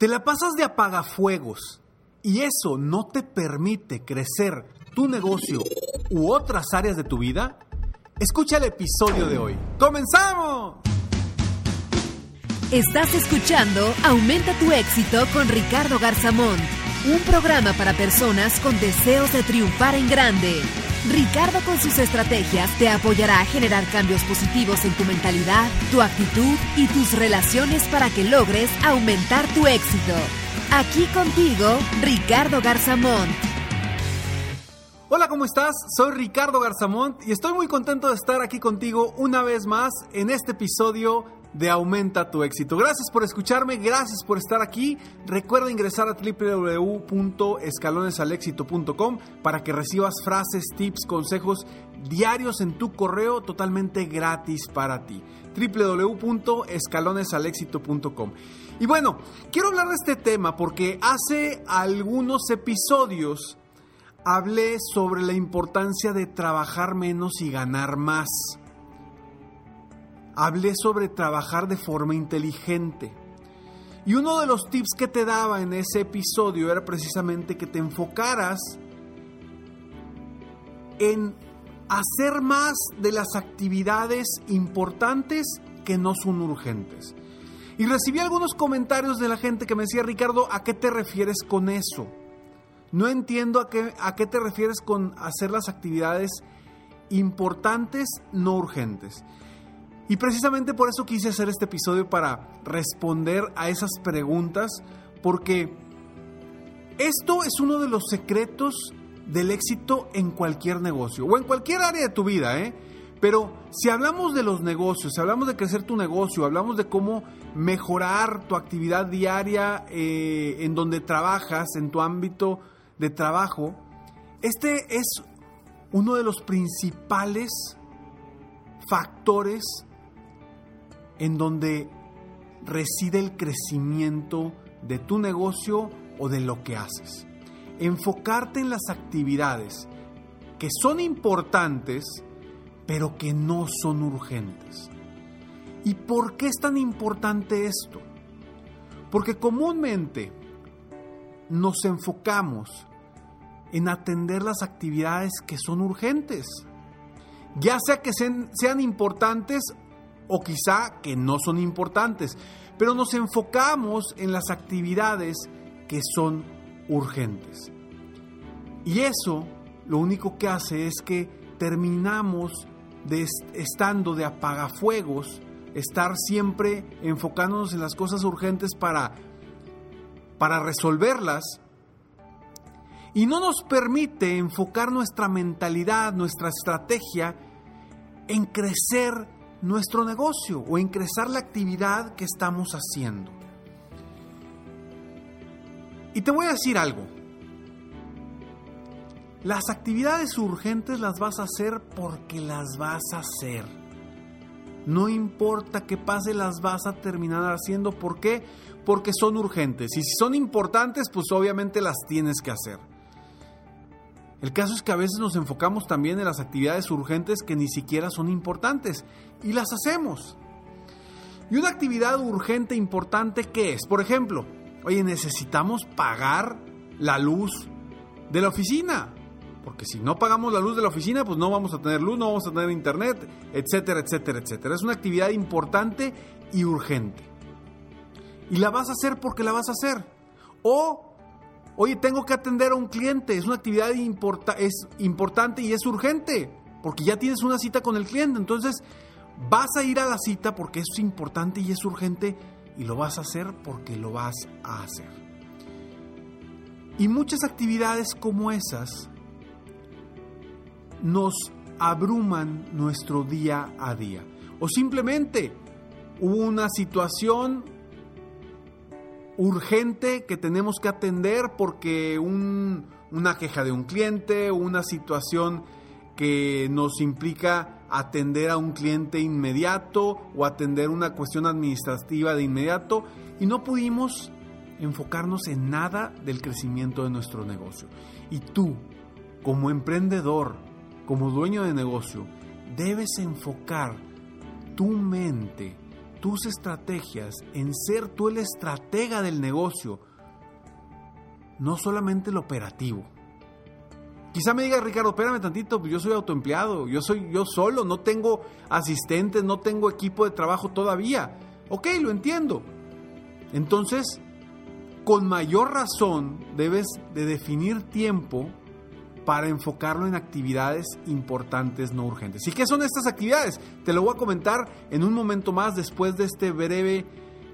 Te la pasas de apagafuegos y eso no te permite crecer tu negocio u otras áreas de tu vida. Escucha el episodio de hoy. ¡Comenzamos! Estás escuchando Aumenta tu éxito con Ricardo Garzamón, un programa para personas con deseos de triunfar en grande. Ricardo con sus estrategias te apoyará a generar cambios positivos en tu mentalidad, tu actitud y tus relaciones para que logres aumentar tu éxito. Aquí contigo, Ricardo Garzamont. Hola, ¿cómo estás? Soy Ricardo Garzamont y estoy muy contento de estar aquí contigo una vez más en este episodio de Aumenta tu éxito. Gracias por escucharme, gracias por estar aquí. Recuerda ingresar a www.escalonesalexito.com para que recibas frases, tips, consejos diarios en tu correo totalmente gratis para ti. www.escalonesalexito.com. Y bueno, quiero hablar de este tema porque hace algunos episodios hablé sobre la importancia de trabajar menos y ganar más hablé sobre trabajar de forma inteligente. Y uno de los tips que te daba en ese episodio era precisamente que te enfocaras en hacer más de las actividades importantes que no son urgentes. Y recibí algunos comentarios de la gente que me decía, Ricardo, ¿a qué te refieres con eso? No entiendo a qué, a qué te refieres con hacer las actividades importantes, no urgentes. Y precisamente por eso quise hacer este episodio para responder a esas preguntas, porque esto es uno de los secretos del éxito en cualquier negocio o en cualquier área de tu vida, ¿eh? Pero si hablamos de los negocios, si hablamos de crecer tu negocio, hablamos de cómo mejorar tu actividad diaria eh, en donde trabajas, en tu ámbito de trabajo, este es uno de los principales factores en donde reside el crecimiento de tu negocio o de lo que haces. Enfocarte en las actividades que son importantes, pero que no son urgentes. ¿Y por qué es tan importante esto? Porque comúnmente nos enfocamos en atender las actividades que son urgentes, ya sea que sean, sean importantes o quizá que no son importantes, pero nos enfocamos en las actividades que son urgentes. Y eso lo único que hace es que terminamos de estando de apagafuegos, estar siempre enfocándonos en las cosas urgentes para, para resolverlas y no nos permite enfocar nuestra mentalidad, nuestra estrategia en crecer nuestro negocio o ingresar la actividad que estamos haciendo. Y te voy a decir algo. Las actividades urgentes las vas a hacer porque las vas a hacer. No importa qué pase, las vas a terminar haciendo. ¿Por qué? Porque son urgentes. Y si son importantes, pues obviamente las tienes que hacer. El caso es que a veces nos enfocamos también en las actividades urgentes que ni siquiera son importantes y las hacemos. Y una actividad urgente importante ¿qué es, por ejemplo, oye, necesitamos pagar la luz de la oficina. Porque si no pagamos la luz de la oficina, pues no vamos a tener luz, no vamos a tener internet, etcétera, etcétera, etcétera. Es una actividad importante y urgente. Y la vas a hacer porque la vas a hacer. O, oye, tengo que atender a un cliente, es una actividad es importante y es urgente, porque ya tienes una cita con el cliente. Entonces, vas a ir a la cita porque es importante y es urgente y lo vas a hacer porque lo vas a hacer. Y muchas actividades como esas nos abruman nuestro día a día. O simplemente hubo una situación urgente que tenemos que atender porque una queja de un cliente, una situación que nos implica atender a un cliente inmediato o atender una cuestión administrativa de inmediato y no pudimos enfocarnos en nada del crecimiento de nuestro negocio. Y tú, como emprendedor, como dueño de negocio, debes enfocar tu mente, tus estrategias en ser tú el estratega del negocio, no solamente el operativo. Quizá me diga Ricardo, espérame tantito, pues yo soy autoempleado, yo soy yo solo, no tengo asistentes, no tengo equipo de trabajo todavía. Ok, lo entiendo. Entonces, con mayor razón debes de definir tiempo para enfocarlo en actividades importantes no urgentes. ¿Y qué son estas actividades? Te lo voy a comentar en un momento más después de este breve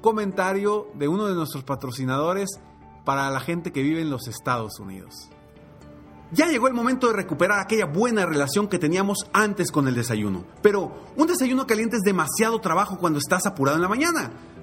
comentario de uno de nuestros patrocinadores para la gente que vive en los Estados Unidos. Ya llegó el momento de recuperar aquella buena relación que teníamos antes con el desayuno. Pero un desayuno caliente es demasiado trabajo cuando estás apurado en la mañana.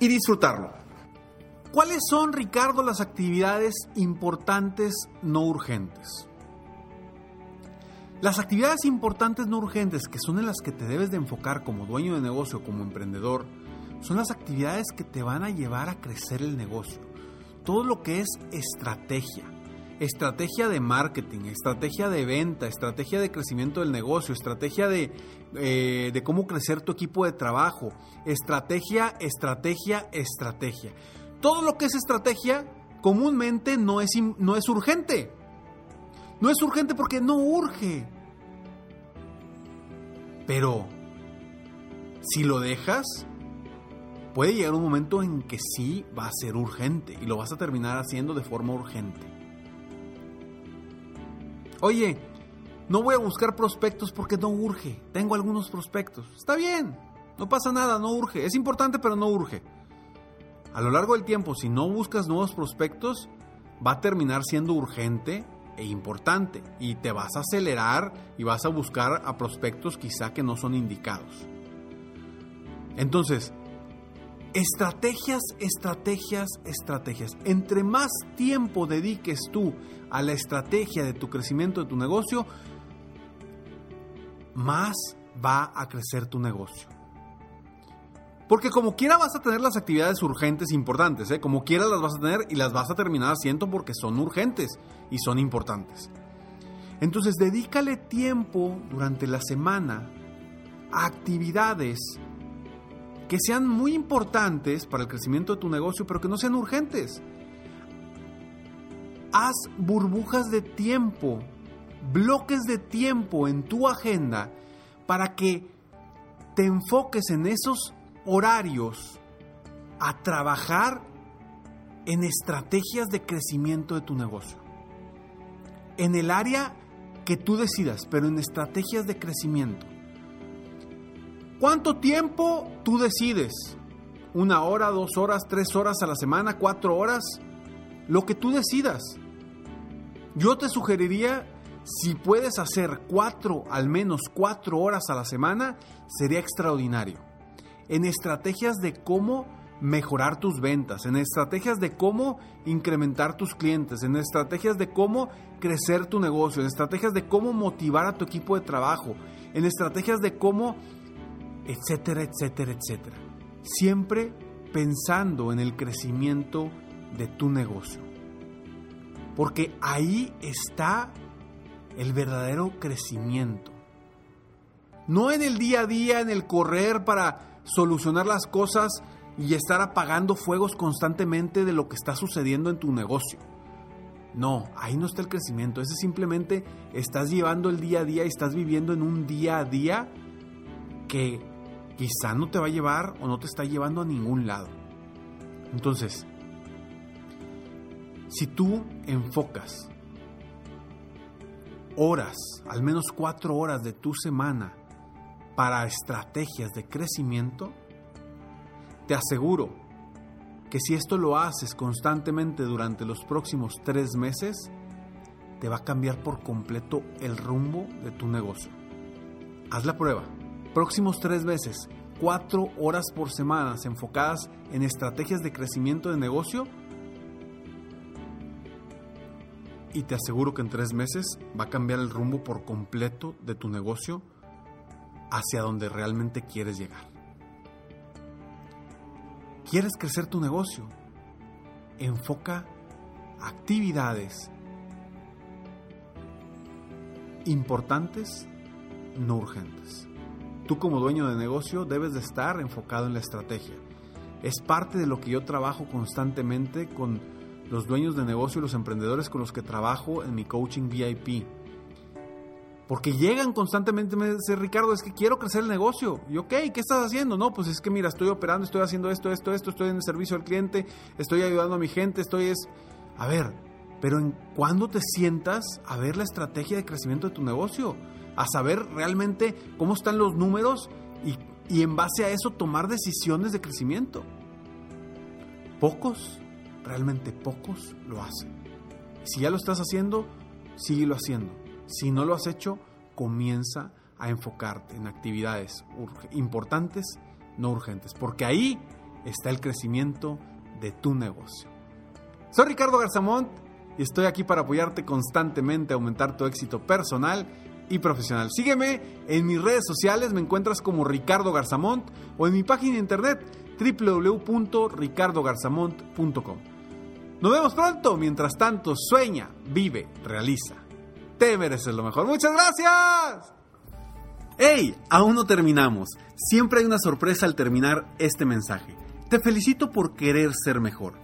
y disfrutarlo. ¿Cuáles son, Ricardo, las actividades importantes no urgentes? Las actividades importantes no urgentes, que son en las que te debes de enfocar como dueño de negocio, como emprendedor, son las actividades que te van a llevar a crecer el negocio. Todo lo que es estrategia, estrategia de marketing, estrategia de venta, estrategia de crecimiento del negocio, estrategia de, eh, de cómo crecer tu equipo de trabajo, estrategia, estrategia, estrategia. Todo lo que es estrategia comúnmente no es, no es urgente. No es urgente porque no urge. Pero si lo dejas, puede llegar un momento en que sí va a ser urgente y lo vas a terminar haciendo de forma urgente. Oye, no voy a buscar prospectos porque no urge. Tengo algunos prospectos. Está bien, no pasa nada, no urge. Es importante, pero no urge. A lo largo del tiempo, si no buscas nuevos prospectos, va a terminar siendo urgente e importante y te vas a acelerar y vas a buscar a prospectos quizá que no son indicados. Entonces, estrategias, estrategias, estrategias. Entre más tiempo dediques tú a la estrategia de tu crecimiento de tu negocio, más va a crecer tu negocio. Porque como quiera vas a tener las actividades urgentes importantes, ¿eh? como quiera las vas a tener y las vas a terminar haciendo porque son urgentes y son importantes. Entonces dedícale tiempo durante la semana a actividades que sean muy importantes para el crecimiento de tu negocio, pero que no sean urgentes haz burbujas de tiempo, bloques de tiempo en tu agenda para que te enfoques en esos horarios a trabajar en estrategias de crecimiento de tu negocio. En el área que tú decidas, pero en estrategias de crecimiento. ¿Cuánto tiempo tú decides? ¿Una hora, dos horas, tres horas a la semana, cuatro horas? lo que tú decidas. Yo te sugeriría, si puedes hacer cuatro, al menos cuatro horas a la semana, sería extraordinario. En estrategias de cómo mejorar tus ventas, en estrategias de cómo incrementar tus clientes, en estrategias de cómo crecer tu negocio, en estrategias de cómo motivar a tu equipo de trabajo, en estrategias de cómo, etcétera, etcétera, etcétera. Siempre pensando en el crecimiento de tu negocio. Porque ahí está el verdadero crecimiento. No en el día a día, en el correr para solucionar las cosas y estar apagando fuegos constantemente de lo que está sucediendo en tu negocio. No, ahí no está el crecimiento. Ese simplemente estás llevando el día a día y estás viviendo en un día a día que quizá no te va a llevar o no te está llevando a ningún lado. Entonces, si tú enfocas horas, al menos cuatro horas de tu semana para estrategias de crecimiento, te aseguro que si esto lo haces constantemente durante los próximos tres meses, te va a cambiar por completo el rumbo de tu negocio. Haz la prueba. Próximos tres meses, cuatro horas por semana enfocadas en estrategias de crecimiento de negocio. Y te aseguro que en tres meses va a cambiar el rumbo por completo de tu negocio hacia donde realmente quieres llegar. ¿Quieres crecer tu negocio? Enfoca actividades importantes, no urgentes. Tú como dueño de negocio debes de estar enfocado en la estrategia. Es parte de lo que yo trabajo constantemente con los dueños de negocio y los emprendedores con los que trabajo en mi coaching VIP porque llegan constantemente, me dice Ricardo, es que quiero crecer el negocio. Y ok, ¿qué estás haciendo? No, pues es que mira, estoy operando, estoy haciendo esto, esto, esto, estoy en el servicio al cliente, estoy ayudando a mi gente, estoy es... A ver, pero ¿en cuándo te sientas a ver la estrategia de crecimiento de tu negocio? A saber realmente cómo están los números y, y en base a eso tomar decisiones de crecimiento. Pocos, realmente pocos lo hacen. Si ya lo estás haciendo, síguelo haciendo si no lo has hecho, comienza a enfocarte en actividades importantes, no urgentes, porque ahí está el crecimiento de tu negocio. Soy Ricardo Garzamont y estoy aquí para apoyarte constantemente a aumentar tu éxito personal y profesional. Sígueme en mis redes sociales, me encuentras como Ricardo Garzamont o en mi página de internet www.ricardogarzamont.com. Nos vemos pronto, mientras tanto sueña, vive, realiza. Te mereces lo mejor. Muchas gracias. ¡Hey! Aún no terminamos. Siempre hay una sorpresa al terminar este mensaje. Te felicito por querer ser mejor.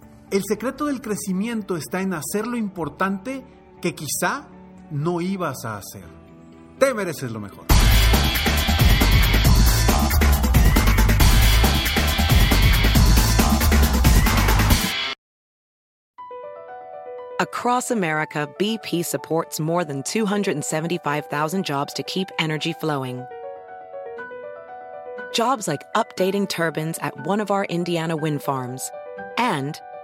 El secreto del crecimiento está en hacer lo importante que quizá no ibas a hacer. Te mereces lo mejor. Across America, BP supports more than 275,000 jobs to keep energy flowing. Jobs like updating turbines at one of our Indiana wind farms and